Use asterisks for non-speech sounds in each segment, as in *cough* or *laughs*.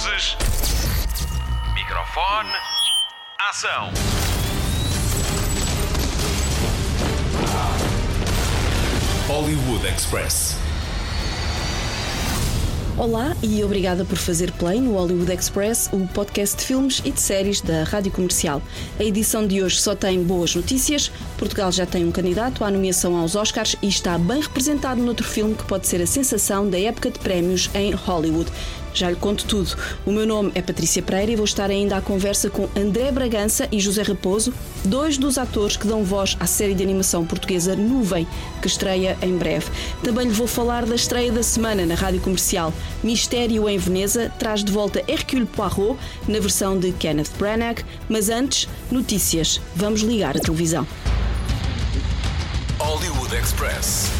Luzes. Microfone. Ação. Hollywood Express. Olá e obrigada por fazer play no Hollywood Express, o podcast de filmes e de séries da Rádio Comercial. A edição de hoje só tem boas notícias. Portugal já tem um candidato à nomeação aos Oscars e está bem representado noutro filme que pode ser a sensação da época de prémios em Hollywood. Já lhe conto tudo. O meu nome é Patrícia Pereira e vou estar ainda à conversa com André Bragança e José Raposo, dois dos atores que dão voz à série de animação portuguesa Nuvem, que estreia em breve. Também lhe vou falar da estreia da semana na rádio comercial. Mistério em Veneza traz de volta Hercule Poirot na versão de Kenneth Branagh, mas antes, notícias. Vamos ligar a televisão. Hollywood Express.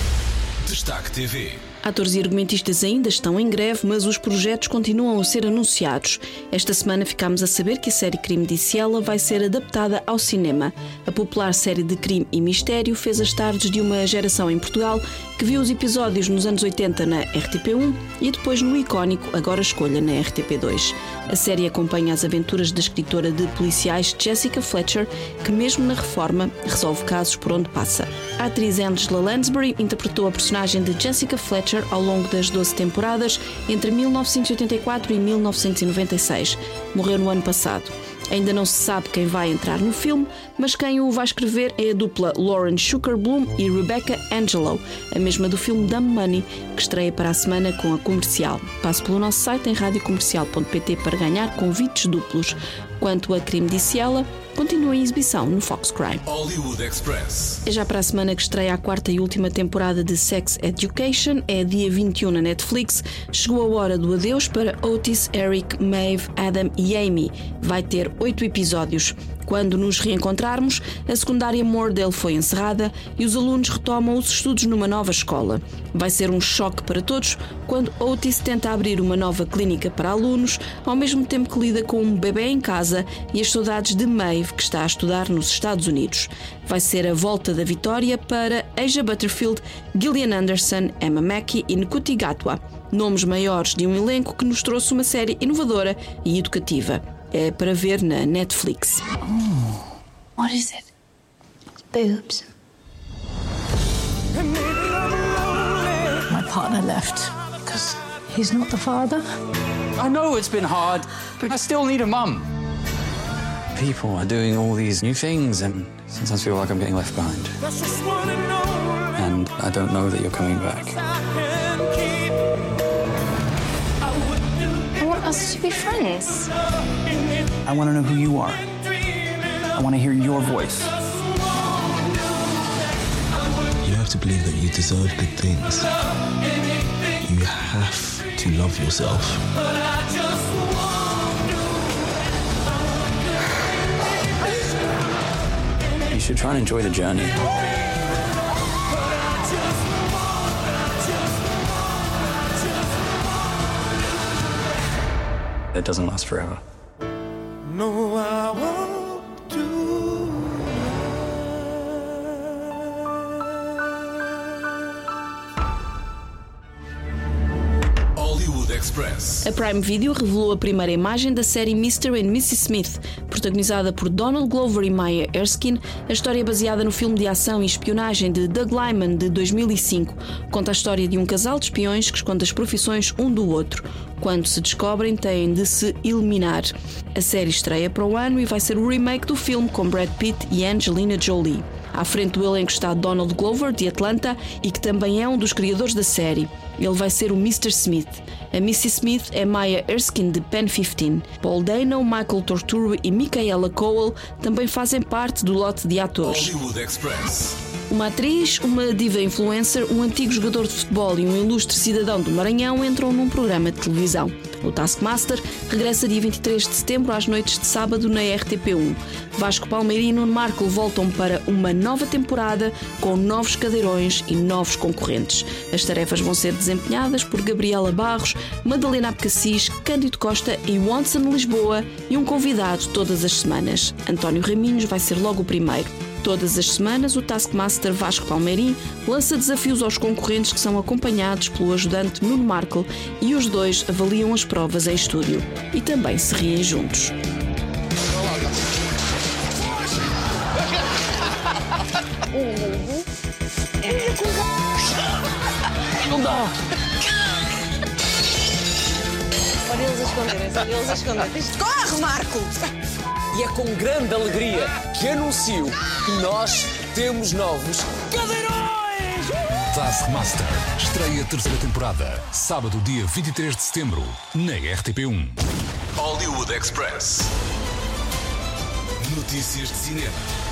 Destaque TV. Atores e argumentistas ainda estão em greve, mas os projetos continuam a ser anunciados. Esta semana ficámos a saber que a série Crime de Ciela vai ser adaptada ao cinema. A popular série de crime e mistério fez as tardes de uma geração em Portugal que viu os episódios nos anos 80 na RTP1 e depois no icónico Agora Escolha na RTP2. A série acompanha as aventuras da escritora de policiais Jessica Fletcher, que mesmo na reforma resolve casos por onde passa. A atriz Angela Lansbury interpretou a personagem de Jessica Fletcher ao longo das 12 temporadas entre 1984 e 1996. Morreu no ano passado. Ainda não se sabe quem vai entrar no filme, mas quem o vai escrever é a dupla Lauren Schucker-Bloom e Rebecca Angelo, a mesma do filme Dumb Money, que estreia para a semana com a comercial. Passe pelo nosso site em radiocomercial.pt para ganhar convites duplos. Quanto a Crime disse ela, continua em exibição no Fox Crime. Hollywood Express. É já para a semana que estreia a quarta e última temporada de Sex Education, é dia 21 na Netflix. Chegou a hora do adeus para Otis, Eric, Maeve, Adam e Amy. Vai ter oito episódios. Quando nos reencontrarmos, a secundária Mordale foi encerrada e os alunos retomam os estudos numa nova escola. Vai ser um choque para todos quando Otis tenta abrir uma nova clínica para alunos, ao mesmo tempo que lida com um bebê em casa e as saudades de Maeve, que está a estudar nos Estados Unidos. Vai ser a volta da vitória para Asia Butterfield, Gillian Anderson, Emma Mackey e Nkuti Gatwa, nomes maiores de um elenco que nos trouxe uma série inovadora e educativa. É para ver na Netflix. Oh, what is it? Boobs. My partner left because he's not the father. I know it's been hard, but I still need a mum. People are doing all these new things, and sometimes feel like I'm getting left behind. And I don't know that you're coming back. Us to be friends. I want to know who you are. I want to hear your voice. You have to believe that you deserve good things. You have to love yourself. You should try and enjoy the journey. It doesn't last forever. No, I won't do. Hollywood Express. A Prime Video revelou a primeira imagem da série Mr. and Mrs. Smith, protagonizada por Donald Glover e Maya Erskine. A história é baseada no filme de ação e espionagem de Doug Lyman de 2005. Conta a história de um casal de espiões que esconde as profissões um do outro. Quando se descobrem, têm de se eliminar. A série estreia para o ano e vai ser o remake do filme com Brad Pitt e Angelina Jolie. À frente do elenco está Donald Glover, de Atlanta, e que também é um dos criadores da série. Ele vai ser o Mr. Smith. A Mrs. Smith é Maya Erskine, de Pen 15. Paul Dano, Michael Torturo e Michaela Cole também fazem parte do lote de atores. Hollywood Express. Uma atriz, uma diva influencer, um antigo jogador de futebol e um ilustre cidadão do Maranhão entram num programa de televisão. O Taskmaster regressa dia 23 de setembro às noites de sábado na RTP1. Vasco Palmeira e Marco voltam para uma nova temporada com novos cadeirões e novos concorrentes. As tarefas vão ser desempenhadas por Gabriela Barros, Madalena Abcacis, Cândido Costa e Watson Lisboa e um convidado todas as semanas. António Raminhos vai ser logo o primeiro. Todas as semanas, o Taskmaster Vasco Palmeirim lança desafios aos concorrentes que são acompanhados pelo ajudante Nuno Markle e os dois avaliam as provas em estúdio e também se riem juntos. Não dá! Olha eles a esconderem-se, olha eles a esconderem-se. Corre, Marco! E é com grande alegria que anuncio que nós temos novos cadeirões! Taskmaster. Estreia terceira temporada. Sábado, dia 23 de setembro. Na RTP1. Hollywood Express. Notícias de cinema.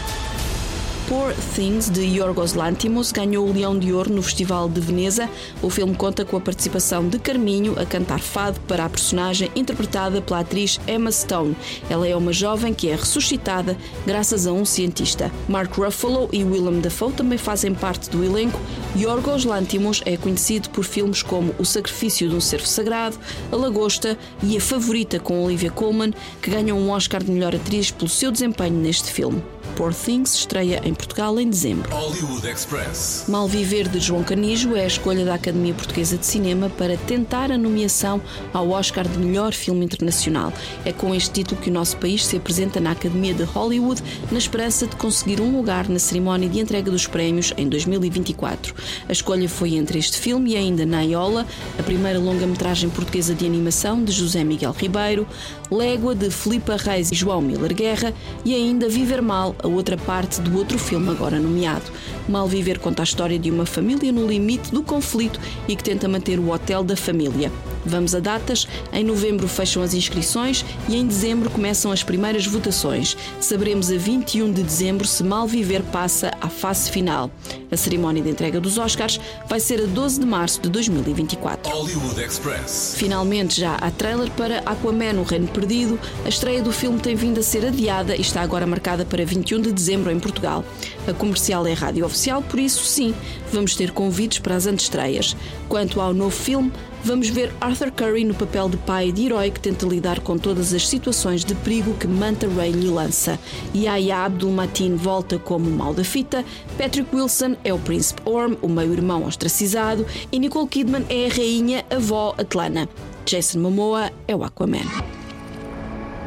Poor Things, de Yorgos Lantimos, ganhou o Leão de Ouro no Festival de Veneza. O filme conta com a participação de Carminho a cantar fado para a personagem interpretada pela atriz Emma Stone. Ela é uma jovem que é ressuscitada graças a um cientista. Mark Ruffalo e Willem Dafoe também fazem parte do elenco. Yorgos Lantimos é conhecido por filmes como O Sacrifício de um Cervo Sagrado, A Lagosta e A Favorita com Olivia Colman, que ganham um Oscar de melhor atriz pelo seu desempenho neste filme. Poor Things estreia em Portugal em dezembro. Hollywood Express. Mal Viver de João Canijo é a escolha da Academia Portuguesa de Cinema para tentar a nomeação ao Oscar de melhor filme internacional. É com este título que o nosso país se apresenta na Academia de Hollywood na esperança de conseguir um lugar na cerimónia de entrega dos prémios em 2024. A escolha foi entre este filme e ainda Naiola, a primeira longa-metragem portuguesa de animação de José Miguel Ribeiro, Légua de Filipa Reis e João Miller Guerra e ainda Viver Mal, a outra parte do outro filme agora nomeado. Mal Viver conta a história de uma família no limite do conflito e que tenta manter o hotel da família. Vamos a datas. Em novembro fecham as inscrições e em dezembro começam as primeiras votações. Saberemos a 21 de dezembro se Mal Viver passa à fase final. A cerimónia de entrega dos Oscars vai ser a 12 de março de 2024. Hollywood Express. Finalmente já há trailer para Aquaman, o Reino Perdido. A estreia do filme tem vindo a ser adiada e está agora marcada para 21 de dezembro em Portugal. A comercial é rádio oficial, por isso sim, vamos ter convites para as antestreias. Quanto ao novo filme, vamos ver Arthur Curry no papel de pai de herói que tenta lidar com todas as situações de perigo que Manta Ray lhe lança. Yahya Abdul Mateen volta como o mal da fita, Patrick Wilson é o príncipe Orm, o meio-irmão ostracizado, e Nicole Kidman é a rainha avó Atlana. Jason Momoa é o Aquaman.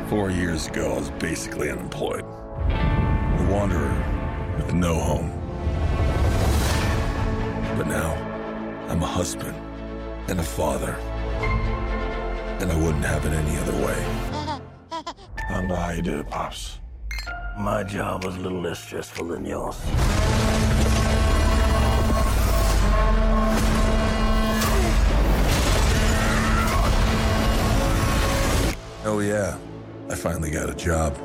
Four years ago, I was basically unemployed. A wanderer with no home. But now, I'm a husband and a father. And I wouldn't have it any other way. I don't know how you did it, Pops. My job was a little less stressful than yours. Oh, yeah. I finally got a job.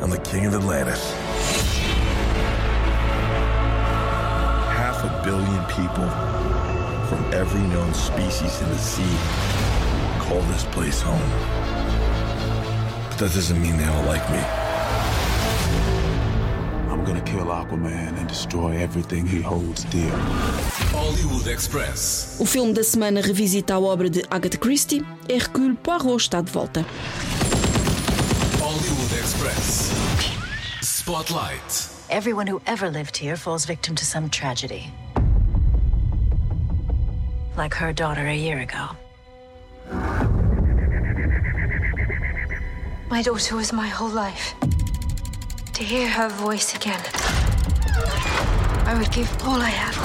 I'm the king of Atlantis. Half a billion people from every known species in the sea call this place home. But that doesn't mean they all like me. I'm gonna kill Aquaman and destroy everything he holds dear. Hollywood Express. O filme da semana revisita a obra de Agatha Christie. Hercule Poirot está de volta. Hollywood Express. Spotlight. Everyone who ever lived here falls victim to some tragedy. Like her daughter a year ago. My daughter was my whole life. To hear her voice again, I would give all I have.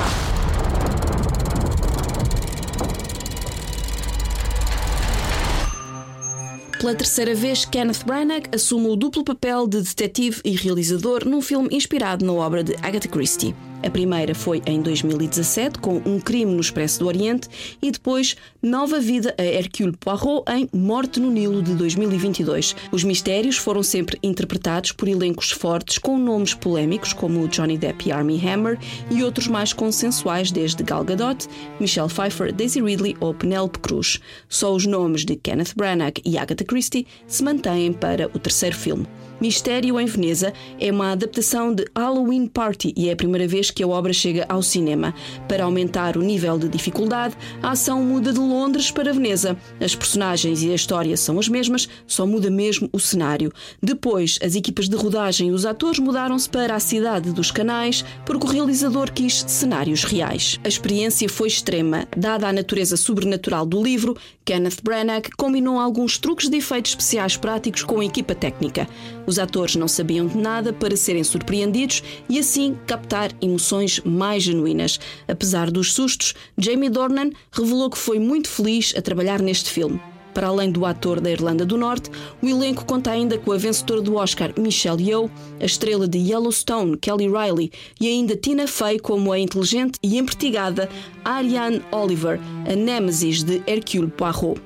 Pela terceira vez, Kenneth Branagh assume o duplo papel de detetive e realizador num filme inspirado na obra de Agatha Christie. A primeira foi em 2017, com Um Crime no Expresso do Oriente, e depois Nova Vida a Hercule Poirot em Morte no Nilo de 2022. Os mistérios foram sempre interpretados por elencos fortes com nomes polémicos como Johnny Depp e Armie Hammer e outros mais consensuais desde Gal Gadot, Michelle Pfeiffer, Daisy Ridley ou Penelope Cruz. Só os nomes de Kenneth Branagh e Agatha Christie se mantêm para o terceiro filme. Mistério em Veneza é uma adaptação de Halloween Party e é a primeira vez que a obra chega ao cinema. Para aumentar o nível de dificuldade, a ação muda de Londres para Veneza. As personagens e a história são as mesmas, só muda mesmo o cenário. Depois, as equipas de rodagem e os atores mudaram-se para a cidade dos canais, porque o realizador quis cenários reais. A experiência foi extrema. Dada a natureza sobrenatural do livro, Kenneth Branagh combinou alguns truques de efeitos especiais práticos com a equipa técnica. Os atores não sabiam de nada para serem surpreendidos e assim captar emoções mais genuínas. Apesar dos sustos, Jamie Dornan revelou que foi muito feliz a trabalhar neste filme. Para além do ator da Irlanda do Norte, o elenco conta ainda com a vencedora do Oscar Michelle Yeoh, a estrela de Yellowstone Kelly Riley e ainda Tina Fey como a inteligente e empertigada Ariane Oliver, a nêmesis de Hercule Poirot.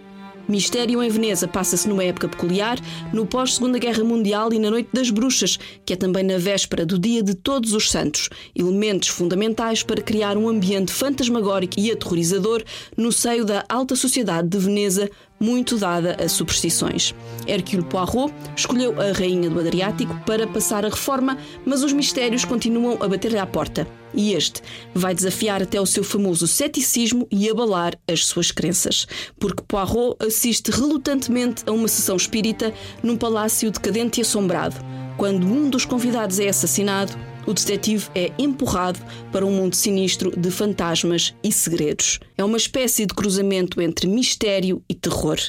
Mistério em Veneza passa-se numa época peculiar, no pós-Segunda Guerra Mundial e na Noite das Bruxas, que é também na véspera do Dia de Todos os Santos, elementos fundamentais para criar um ambiente fantasmagórico e aterrorizador no seio da alta sociedade de Veneza, muito dada a superstições. Hercule Poirot escolheu a Rainha do Adriático para passar a reforma, mas os mistérios continuam a bater-lhe à porta. E este vai desafiar até o seu famoso ceticismo e abalar as suas crenças. Porque Poirot assiste relutantemente a uma sessão espírita num palácio decadente e assombrado. Quando um dos convidados é assassinado, o detetive é empurrado para um mundo sinistro de fantasmas e segredos. É uma espécie de cruzamento entre mistério e terror.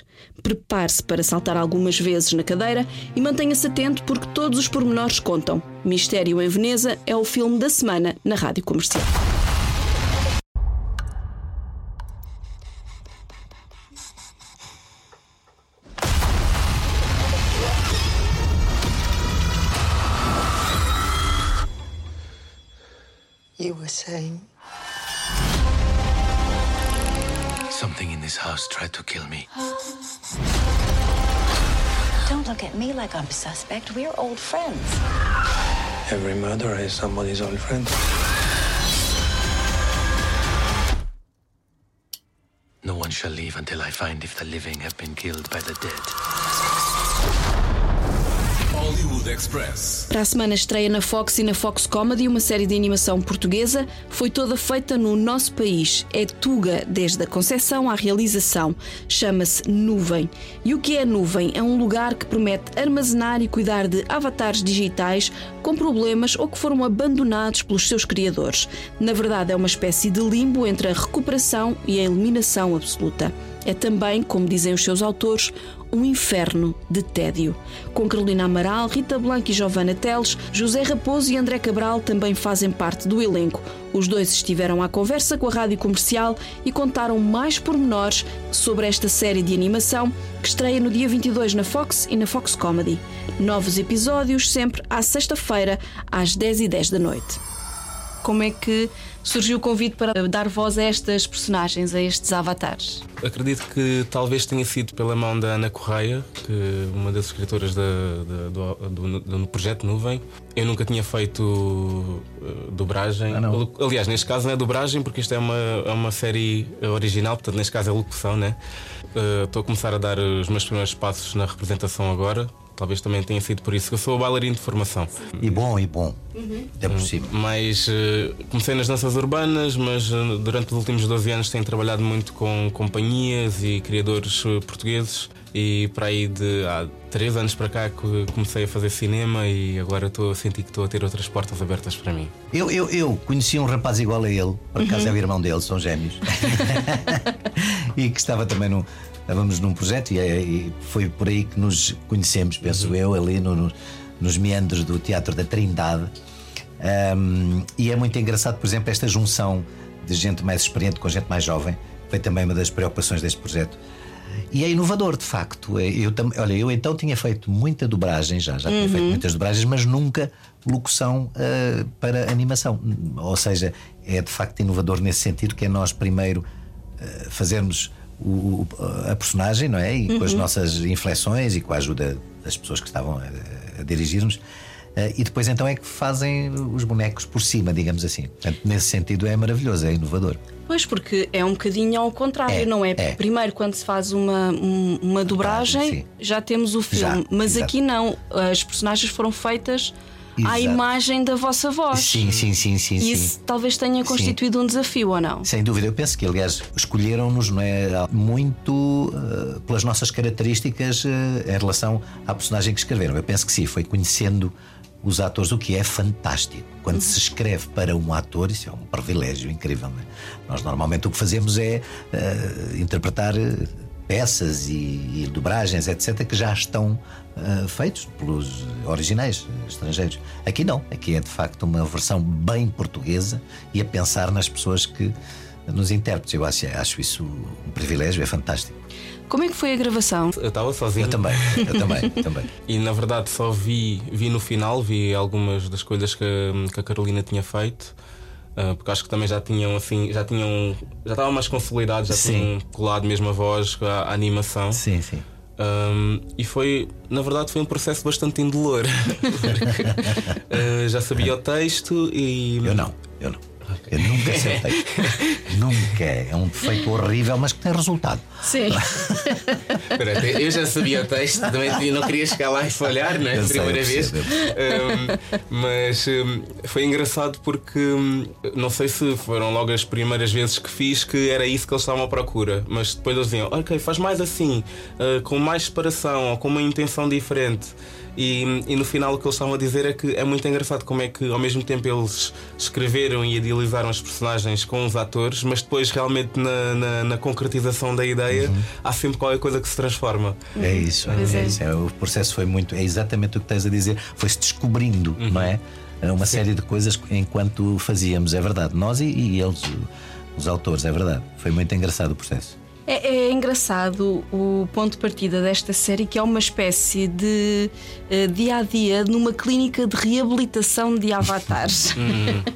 Prepare-se para saltar algumas vezes na cadeira e mantenha-se atento porque todos os pormenores contam. Mistério em Veneza é o filme da semana na rádio comercial. Saying? Something in this house tried to kill me. Don't look at me like I'm a suspect. We're old friends. Every murderer is somebody's old friend. No one shall leave until I find if the living have been killed by the dead. Express. Para a semana estreia na Fox e na Fox Comedy uma série de animação portuguesa. Foi toda feita no nosso país. É Tuga, desde a concepção à realização. Chama-se Nuvem. E o que é Nuvem? É um lugar que promete armazenar e cuidar de avatares digitais com problemas ou que foram abandonados pelos seus criadores. Na verdade, é uma espécie de limbo entre a recuperação e a eliminação absoluta. É também, como dizem os seus autores, um inferno de tédio. Com Carolina Amaral, Rita Blanco e Giovanna Teles, José Raposo e André Cabral também fazem parte do elenco. Os dois estiveram à conversa com a rádio comercial e contaram mais pormenores sobre esta série de animação que estreia no dia 22 na Fox e na Fox Comedy. Novos episódios sempre à sexta-feira, às 10h10 da noite. Como é que surgiu o convite para dar voz a estas personagens, a estes avatares? Acredito que talvez tenha sido pela mão da Ana Correia, que uma das escritoras da, da, do, do, do, projeto Nuvem. Eu nunca tinha feito uh, dobragem. Ah, Aliás, neste caso não é dobragem, porque isto é uma, é uma série original, portanto, neste caso é locução, né? Uh, estou a começar a dar os meus primeiros passos na representação agora. Talvez também tenha sido por isso que eu sou bailarino de formação. E bom, e bom. Uhum. É possível. Mas uh, comecei nas danças urbanas, mas uh, durante os últimos 12 anos tenho trabalhado muito com companhias e criadores uh, portugueses. E para aí de há três anos para cá comecei a fazer cinema e agora estou a sentir que estou a ter outras portas abertas para mim. Eu, eu, eu conheci um rapaz igual a ele, por acaso uhum. é o irmão dele, são gêmeos, *laughs* e que estava também no, estávamos num projeto e, é, e, foi por aí que nos conhecemos, penso uhum. eu, ali no, no, nos meandros do Teatro da Trindade. Um, e é muito engraçado, por exemplo, esta junção de gente mais experiente com gente mais jovem. Foi também uma das preocupações deste projeto. E é inovador, de facto. É, eu, olha, eu então tinha feito muita dobragem, já, já tinha feito uhum. muitas dobragens, mas nunca locução uh, para animação. Ou seja, é de facto inovador nesse sentido, que é nós primeiro uh, fazermos o, a personagem, não é? E uhum. com as uhum. nossas inflexões e com a ajuda das pessoas que estavam a, a dirigir-nos. Uh, e depois então é que fazem os bonecos por cima, digamos assim. Portanto, nesse sentido é maravilhoso, é inovador. Pois, porque é um bocadinho ao contrário, é, não é? é? Primeiro, quando se faz uma, uma dobragem, já temos o filme. Já, mas exato. aqui não. As personagens foram feitas à imagem da vossa voz. Sim, sim, sim, sim. E sim. isso talvez tenha constituído sim. um desafio ou não? Sem dúvida, eu penso que aliás escolheram-nos não é, muito uh, pelas nossas características uh, em relação à personagem que escreveram. Eu penso que sim, foi conhecendo os atores, o que é fantástico. Quando uhum. se escreve para um ator, isso é um privilégio incrível. É? Nós normalmente o que fazemos é uh, interpretar peças e, e, dobragens, etc., que já estão uh, feitos pelos originais estrangeiros. Aqui não, aqui é de facto uma versão bem portuguesa e a pensar nas pessoas que nos intérpretes. Eu acho, acho isso um privilégio, é fantástico. Como é que foi a gravação? Eu estava sozinho. Eu também, eu também, *laughs* também. E na verdade só vi, vi no final, vi algumas das coisas que, que a Carolina tinha feito. Uh, porque acho que também já tinham assim, já tinham, já estavam mais consolidados, já sim. tinham colado mesmo a voz, a, a animação. Sim, sim. Um, e foi, na verdade, foi um processo bastante indolor. porque, *laughs* uh, já sabia o texto e. Eu não, eu não. Eu nunca acertei. *laughs* nunca. É um defeito horrível, mas que tem resultado. Sim. eu já sabia o texto, também não queria chegar lá e falhar, não é? Eu Primeira sei, vez. Um, mas um, foi engraçado porque um, não sei se foram logo as primeiras vezes que fiz que era isso que eles estavam à procura. Mas depois eles diziam, ok, faz mais assim, uh, com mais separação ou com uma intenção diferente. E, e, no final o que eles estavam a dizer é que é muito engraçado como é que ao mesmo tempo eles escreveram e idealizaram os personagens com os atores, mas depois realmente na, na, na concretização da ideia uhum. há sempre qualquer coisa que se transforma. É isso, é, é isso. É, o processo foi muito, é exatamente o que estás a dizer, foi-se descobrindo, uhum. não é? Uma Sim. série de coisas enquanto fazíamos, é verdade. Nós e, e eles, os autores, é verdade. Foi muito engraçado o processo. É, é, engraçado o ponto de partida desta série, que é uma espécie de uh, dia a dia numa clínica de reabilitação de avatares. *laughs*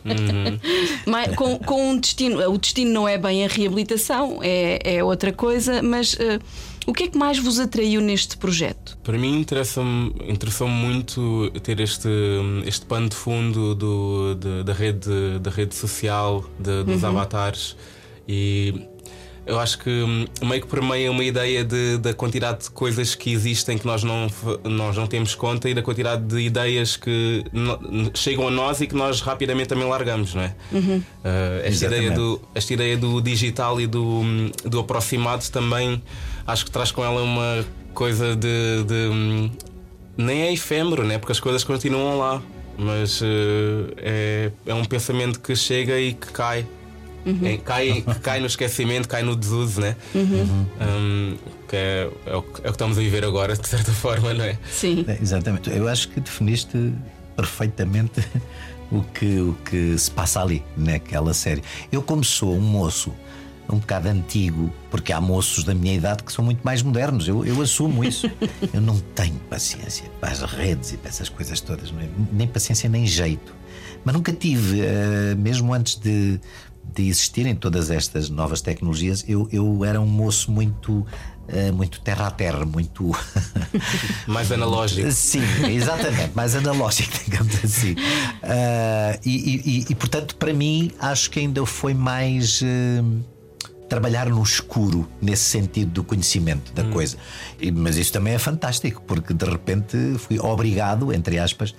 Uhum, uhum. com, com um destino. O destino não é bem a reabilitação, é, é outra coisa, mas. Uh, o que é que mais vos atraiu neste projeto? Para mim interessa-me interessou muito ter este, este pano de fundo do, de, da, rede, da rede social de, dos uhum. avatares e eu acho que hum, meio que permeia uma ideia de, da quantidade de coisas que existem que nós não, nós não temos conta e da quantidade de ideias que no, chegam a nós e que nós rapidamente também largamos, não é? Uhum. Uh, esta, ideia do, esta ideia do digital e do, hum, do aproximado também acho que traz com ela uma coisa de. de hum, nem é efêmero, né? porque as coisas continuam lá, mas uh, é, é um pensamento que chega e que cai. Uhum. cai, cai no esquecimento, cai no desuso, né? Uhum. Um, que é, é, o, é, o, que estamos a viver agora, de certa *laughs* forma, não é? Sim. É, exatamente. Eu acho que definiste perfeitamente *laughs* o que, o que se passa ali naquela série. Eu, como sou um moço um bocado antigo, porque há moços da minha idade que são muito mais modernos, eu, eu assumo isso. *laughs* eu não tenho paciência para as redes e para essas coisas todas, é? nem paciência nem jeito. Mas nunca tive, uh, mesmo antes de de existirem todas estas novas tecnologias, eu, eu era um moço muito. Uh, muito terra a terra, muito. *laughs* mais analógico. Sim, exatamente, mais analógico, *laughs* digamos assim. Uh, e, e, e, portanto, para mim, acho que ainda foi mais. Uh, trabalhar no escuro nesse sentido do conhecimento da hum. coisa. E, mas isso também é fantástico, porque de repente fui obrigado, entre aspas,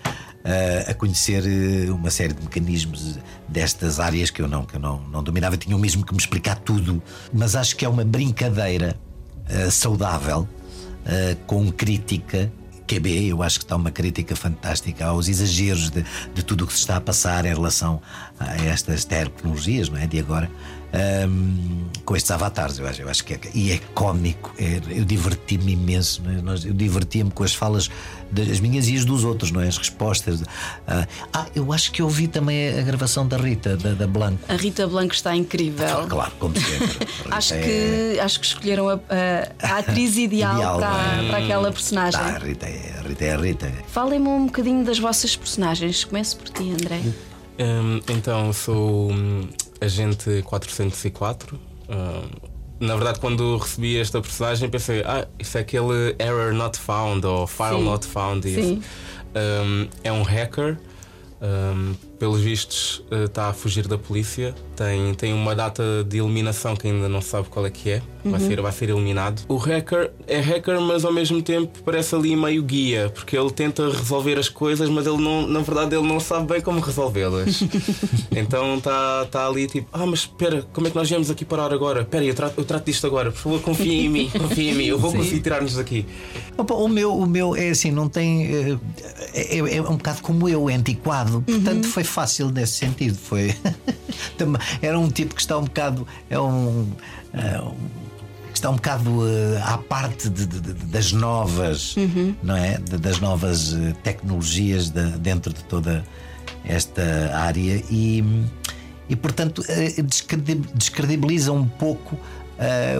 a conhecer eh, uma série de mecanismos destas áreas que eu não, que eu não, não dominava. Tinham mesmo que me explicar tudo. Mas acho que é uma brincadeira uh, saudável, com crítica. QB, eu acho que está uma crítica fantástica aos exageros de, de tudo o que se está a passar em relação a estas tecnologias, não é? De agora um, com estes avatares. Eu acho, eu acho que é, e é cómico. É, eu diverti-me imenso. É? Eu divertia-me com as falas das minhas e as dos outros, não é? As respostas. Ah, ah, eu acho que ouvi também a gravação da Rita, da, da Blanco. A Rita Blanco está incrível. Claro, como sempre. *laughs* acho, é... que, acho que escolheram a, a, a atriz ideal, *laughs* ideal para, é? para aquela personagem. Ah, a Rita é a Rita. É a Rita. Falem-me um bocadinho das vossas personagens. Começo por ti, André. Um, então, sou hum, agente 404. Um, na verdade, quando recebi esta personagem, pensei, ah, isso é aquele error not found ou file Sim. not found. Sim. Um, é um hacker. Um, pelos vistos, está a fugir da polícia. Tem, tem uma data de eliminação que ainda não sabe qual é que é. Vai, Uhum. ser, vai ser eliminado. O hacker é hacker, mas ao mesmo tempo parece ali meio guia, porque ele tenta resolver as coisas, mas ele não, na verdade ele não sabe bem como resolvê-las. *laughs* então está tá ali tipo, ah, mas espera, como é que nós viemos aqui parar agora? Espera, eu trato, eu trato disto agora, por favor, confia em mim, *laughs* confia em mim, eu vou Sim. conseguir tirar-nos daqui. Opa, o, meu, o meu é assim, não tem. eh, É, é um bocado como eu, é antiquado. Portanto, foi fácil nesse sentido. Foi. *laughs* Era um tipo que está um bocado. É um. é um- que está um bocado eh, à parte de- de- de- das novas, não é? Das novas eh, tecnologias dentro de toda esta área e, e portanto, eh, descredi- descredibiliza um pouco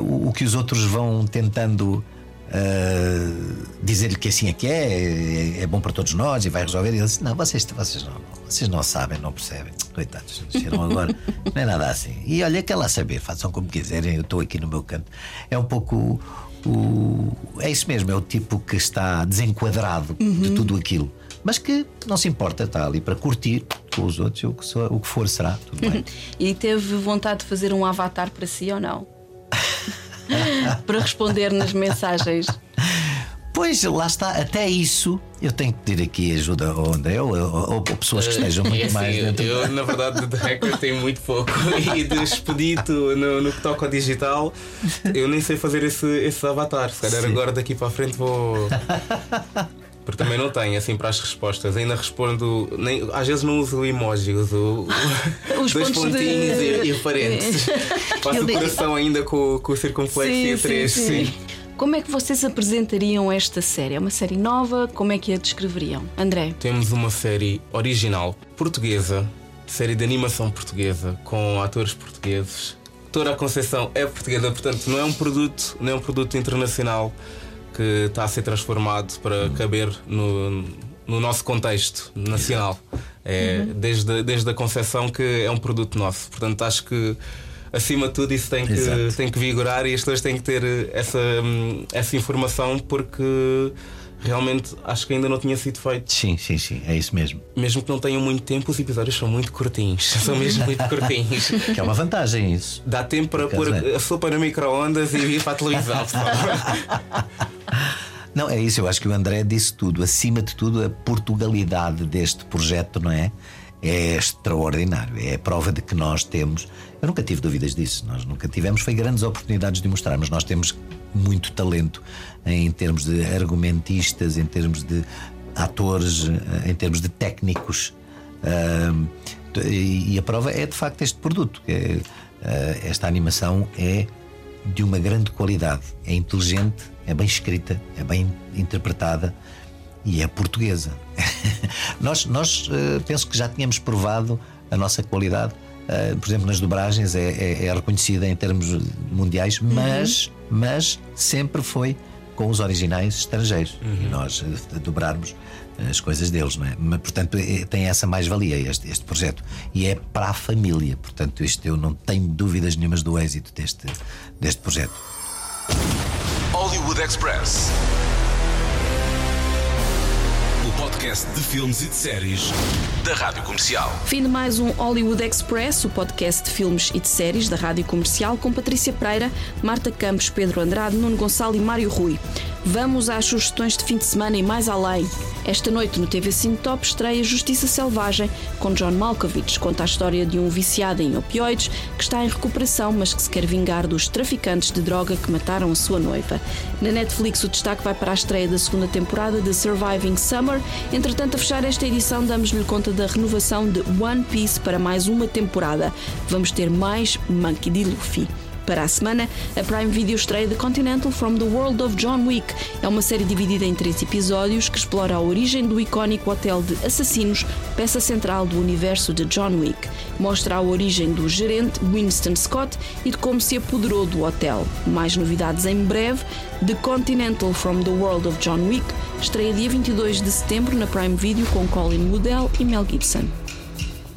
o, o que os outros vão tentando uh, dizer-lhe que assim é que é, é, é bom para todos nós e vai resolver. E ele disse: Não, vocês, vocês, não, vocês não sabem, não percebem. Coitados, nasceram agora. *laughs* Não é nada assim. E olha, quer lá saber, façam como quiserem, eu estou aqui no meu canto. É um pouco. O, é isso mesmo, é o tipo que está desenquadrado de tudo aquilo, mas que não se importa, está ali para curtir com os outros, o que, o que for será, tudo bem. *laughs* E teve vontade de fazer um avatar para si ou não? *laughs* para responder nas mensagens. Pois, lá está, até isso eu tenho que pedir aqui ajuda ao André ou, ou- ou pessoas que estejam É muito assim, mais dentro. Eu, na verdade, de hacker tenho muito pouco. *laughs* E de expedito no, no que toca ao digital, eu nem sei fazer esse, esse avatar. Se calhar Sim. agora daqui para a frente vou. Porque também não tenho assim para as respostas. Ainda respondo. Nem, às vezes não uso emoji, uso *laughs* Os dois pontos de- pontinhos e, e parênteses. *laughs* *laughs* Faço o coração ainda com, com o circunflexo e a três. Sim. Como é que vocês apresentariam esta série? É uma série nova? Como é que a descreveriam? André? Temos uma série original portuguesa, série de animação portuguesa, com atores portugueses. Toda a Conceição é portuguesa, portanto não é um produto, não é um produto internacional que está a ser transformado para caber no, no nosso contexto nacional. É desde, desde a concepção que é um produto nosso. Portanto, acho que acima de tudo isso tem que, Exato. tem que vigorar e as pessoas têm que ter essa, hum, essa informação porque realmente acho que ainda não tinha sido feito. Sim, sim, sim, é isso mesmo. Mesmo que não tenham muito tempo, os episódios são muito curtinhos. *laughs* São mesmo muito curtinhos. Que é uma vantagem isso. Dá tempo para pôr é. a sopa no micro-ondas e ir para a televisão. *laughs* pessoal. Não, é isso, eu acho que o André disse tudo. Acima de tudo, a Portugalidade deste projeto, não é? É extraordinário. É a prova de que nós temos. Eu nunca tive dúvidas disso. Nós nunca tivemos, foi grandes oportunidades de mostrar, mas nós temos muito talento em termos de argumentistas, em termos de atores, eh, em termos de técnicos. E e a prova é de facto este produto. É, eh, esta animação é de uma grande qualidade. É inteligente, é bem escrita, é bem interpretada e é portuguesa. *laughs* nós, nós eh, penso que já tínhamos provado a nossa qualidade. Eh, por exemplo, nas dobragens é, é- é reconhecida em termos mundiais, mas, mas sempre foi com os originais estrangeiros e nós eh, dobrarmos as coisas deles, não é? Mas, portanto, tem essa mais-valia este, este projeto e é para a família. Portanto, isto eu não tenho dúvidas nenhumas do êxito deste, deste projeto. Hollywood Express. Podcast de filmes e de séries da Rádio Comercial. Fim de mais um Hollywood Express, o podcast de filmes e de séries da Rádio Comercial, com Patrícia Pereira, Marta Campos, Pedro Andrade, Nuno Gonçalo e Mário Rui. Vamos às sugestões de fim de semana e mais além. Esta noite no TV Cine Top estreia Justiça Selvagem, com John Malkovich. Conta a história de um viciado em opioides que está em recuperação, mas que se quer vingar dos traficantes de droga que mataram a sua noiva. Na Netflix, o destaque vai para a estreia da segunda temporada de Surviving Summer. Entretanto, a fechar esta edição, damos-lhe conta da renovação de One Piece para mais uma temporada. Vamos ter mais Monkey D. Luffy. Para a semana, a Prime Video estreia The Continental from the World of John Wick. É uma série dividida em três episódios que explora a origem do icónico hotel de assassinos, peça central do universo de John Wick. Mostra a origem do gerente Winston Scott e de como se apoderou do hotel. Mais novidades em breve. The Continental from the World of John Wick estreia dia 22 de setembro na Prime Video com Colin Woodell e Mel Gibson.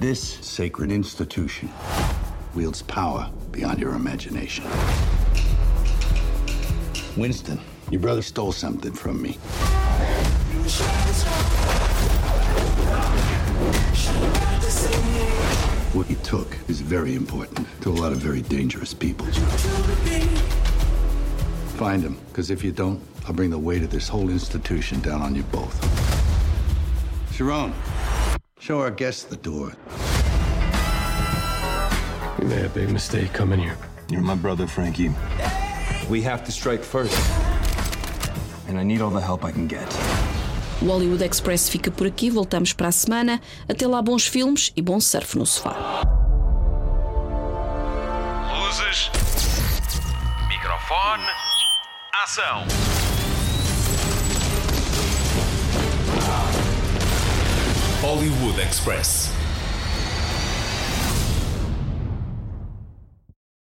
This sacred institution wields power beyond your imagination. Winston, your brother stole something from me. What he took is very important to a lot of very dangerous people. Find him, because if you don't, I'll bring the weight of this whole institution down on you both. Sharon, show our guests the door. We made a big mistake coming here. You're my brother, Frankie. We have to strike first. And I need all the help I can get. O Hollywood Express fica por aqui, voltamos para a semana. Até lá, bons filmes e bom surf no sofá. Luzes. Microfone. Ação. Hollywood Express.